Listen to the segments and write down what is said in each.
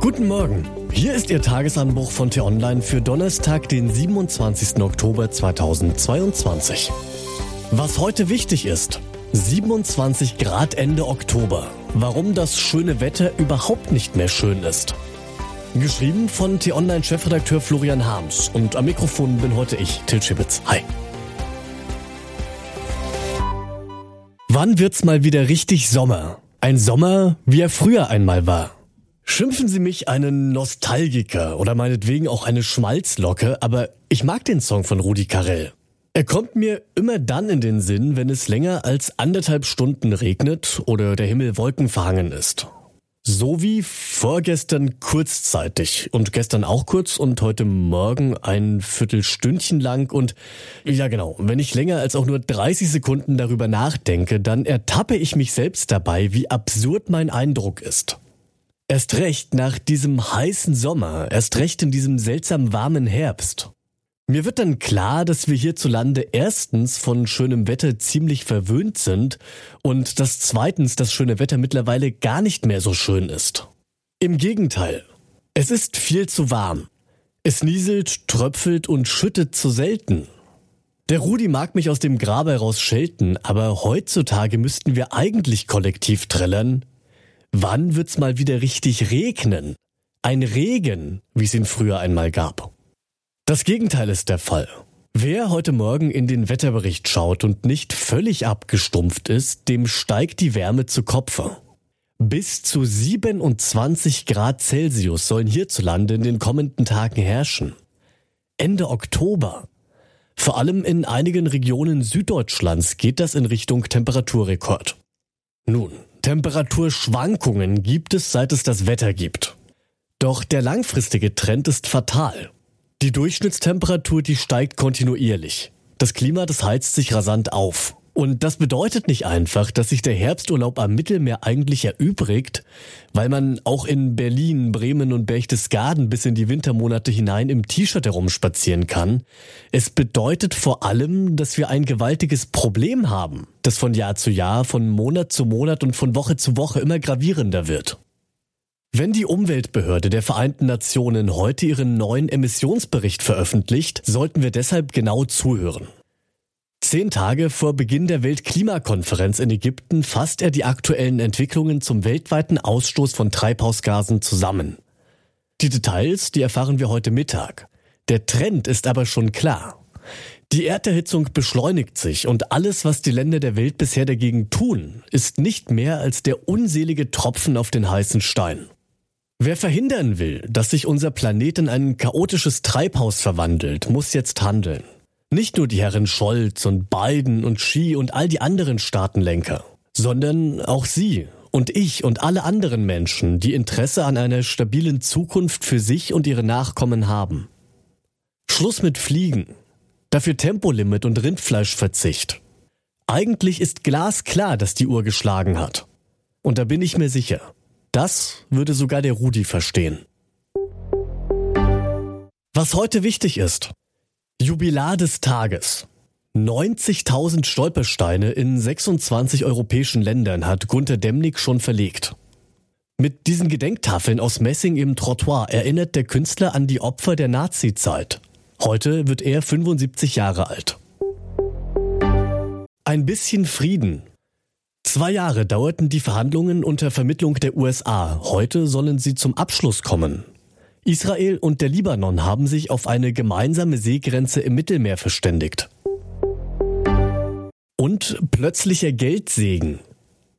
Guten Morgen. Hier ist Ihr Tagesanbruch von T-Online für Donnerstag, den 27. Oktober 2022. Was heute wichtig ist. 27 Grad Ende Oktober. Warum das schöne Wetter überhaupt nicht mehr schön ist. Geschrieben von T-Online-Chefredakteur Florian Harms. Und am Mikrofon bin heute ich, Til Schibitz. Hi. Wann wird's mal wieder richtig Sommer? Ein Sommer, wie er früher einmal war. Schimpfen Sie mich einen Nostalgiker oder meinetwegen auch eine Schmalzlocke, aber ich mag den Song von Rudi Carell. Er kommt mir immer dann in den Sinn, wenn es länger als anderthalb Stunden regnet oder der Himmel wolkenverhangen ist. So wie vorgestern kurzzeitig und gestern auch kurz und heute Morgen ein Viertelstündchen lang und ja genau, wenn ich länger als auch nur 30 Sekunden darüber nachdenke, dann ertappe ich mich selbst dabei, wie absurd mein Eindruck ist. Erst recht nach diesem heißen Sommer, erst recht in diesem seltsam warmen Herbst. Mir wird dann klar, dass wir hierzulande erstens von schönem Wetter ziemlich verwöhnt sind und dass zweitens das schöne Wetter mittlerweile gar nicht mehr so schön ist. Im Gegenteil. Es ist viel zu warm. Es nieselt, tröpfelt und schüttet zu selten. Der Rudi mag mich aus dem Grabe heraus schelten, aber heutzutage müssten wir eigentlich kollektiv trällern. Wann wird's mal wieder richtig regnen? Ein Regen, wie es ihn früher einmal gab. Das Gegenteil ist der Fall. Wer heute Morgen in den Wetterbericht schaut und nicht völlig abgestumpft ist, dem steigt die Wärme zu Kopfe. Bis zu 27 Grad Celsius sollen hierzulande in den kommenden Tagen herrschen. Ende Oktober. Vor allem in einigen Regionen Süddeutschlands geht das in Richtung Temperaturrekord. Nun, Temperaturschwankungen gibt es, seit es das Wetter gibt. Doch der langfristige Trend ist fatal. Die Durchschnittstemperatur, die steigt kontinuierlich. Das Klima, das heizt sich rasant auf. Und das bedeutet nicht einfach, dass sich der Herbsturlaub am Mittelmeer eigentlich erübrigt, weil man auch in Berlin, Bremen und Berchtesgaden bis in die Wintermonate hinein im T-Shirt herumspazieren kann. Es bedeutet vor allem, dass wir ein gewaltiges Problem haben, das von Jahr zu Jahr, von Monat zu Monat und von Woche zu Woche immer gravierender wird. Wenn die Umweltbehörde der Vereinten Nationen heute ihren neuen Emissionsbericht veröffentlicht, sollten wir deshalb genau zuhören. Zehn Tage vor Beginn der Weltklimakonferenz in Ägypten fasst er die aktuellen Entwicklungen zum weltweiten Ausstoß von Treibhausgasen zusammen. Die Details, die erfahren wir heute Mittag. Der Trend ist aber schon klar. Die Erderhitzung beschleunigt sich und alles, was die Länder der Welt bisher dagegen tun, ist nicht mehr als der unselige Tropfen auf den heißen Stein. Wer verhindern will, dass sich unser Planet in ein chaotisches Treibhaus verwandelt, muss jetzt handeln. Nicht nur die Herren Scholz und Biden und Xi und all die anderen Staatenlenker, sondern auch Sie und ich und alle anderen Menschen, die Interesse an einer stabilen Zukunft für sich und ihre Nachkommen haben. Schluss mit Fliegen. Dafür Tempolimit und Rindfleischverzicht. Eigentlich ist glasklar, dass die Uhr geschlagen hat. Und da bin ich mir sicher. Das würde sogar der Rudi verstehen. Was heute wichtig ist. Jubilar des Tages. 90.000 Stolpersteine in 26 europäischen Ländern hat Gunter Demnig schon verlegt. Mit diesen Gedenktafeln aus Messing im Trottoir erinnert der Künstler an die Opfer der Nazi-Zeit. Heute wird er 75 Jahre alt. Ein bisschen Frieden, Zwei Jahre dauerten die Verhandlungen unter Vermittlung der USA. Heute sollen sie zum Abschluss kommen. Israel und der Libanon haben sich auf eine gemeinsame Seegrenze im Mittelmeer verständigt. Und plötzlicher Geldsegen.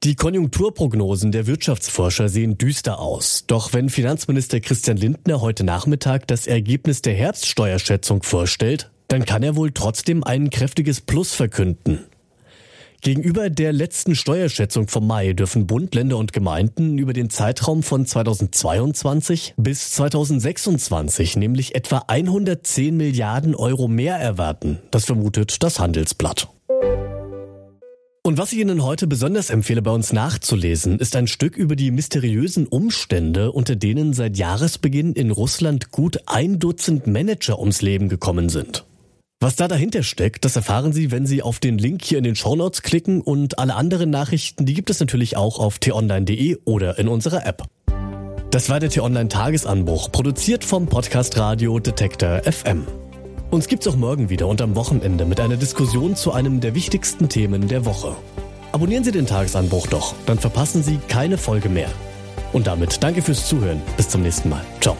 Die Konjunkturprognosen der Wirtschaftsforscher sehen düster aus. Doch wenn Finanzminister Christian Lindner heute Nachmittag das Ergebnis der Herbststeuerschätzung vorstellt, dann kann er wohl trotzdem ein kräftiges Plus verkünden. Gegenüber der letzten Steuerschätzung vom Mai dürfen Bund, Länder und Gemeinden über den Zeitraum von 2022 bis 2026 nämlich etwa 110 Milliarden Euro mehr erwarten. Das vermutet das Handelsblatt. Und was ich Ihnen heute besonders empfehle, bei uns nachzulesen, ist ein Stück über die mysteriösen Umstände, unter denen seit Jahresbeginn in Russland gut ein Dutzend Manager ums Leben gekommen sind. Was da dahinter steckt, das erfahren Sie, wenn Sie auf den Link hier in den Shownotes klicken und alle anderen Nachrichten, die gibt es natürlich auch auf t-online.de oder in unserer App. Das war der T-Online-Tagesanbruch, produziert vom Podcast Radio Detektor FM. Uns gibt's auch morgen wieder und am Wochenende mit einer Diskussion zu einem der wichtigsten Themen der Woche. Abonnieren Sie den Tagesanbruch doch, dann verpassen Sie keine Folge mehr. Und damit danke fürs Zuhören. Bis zum nächsten Mal. Ciao.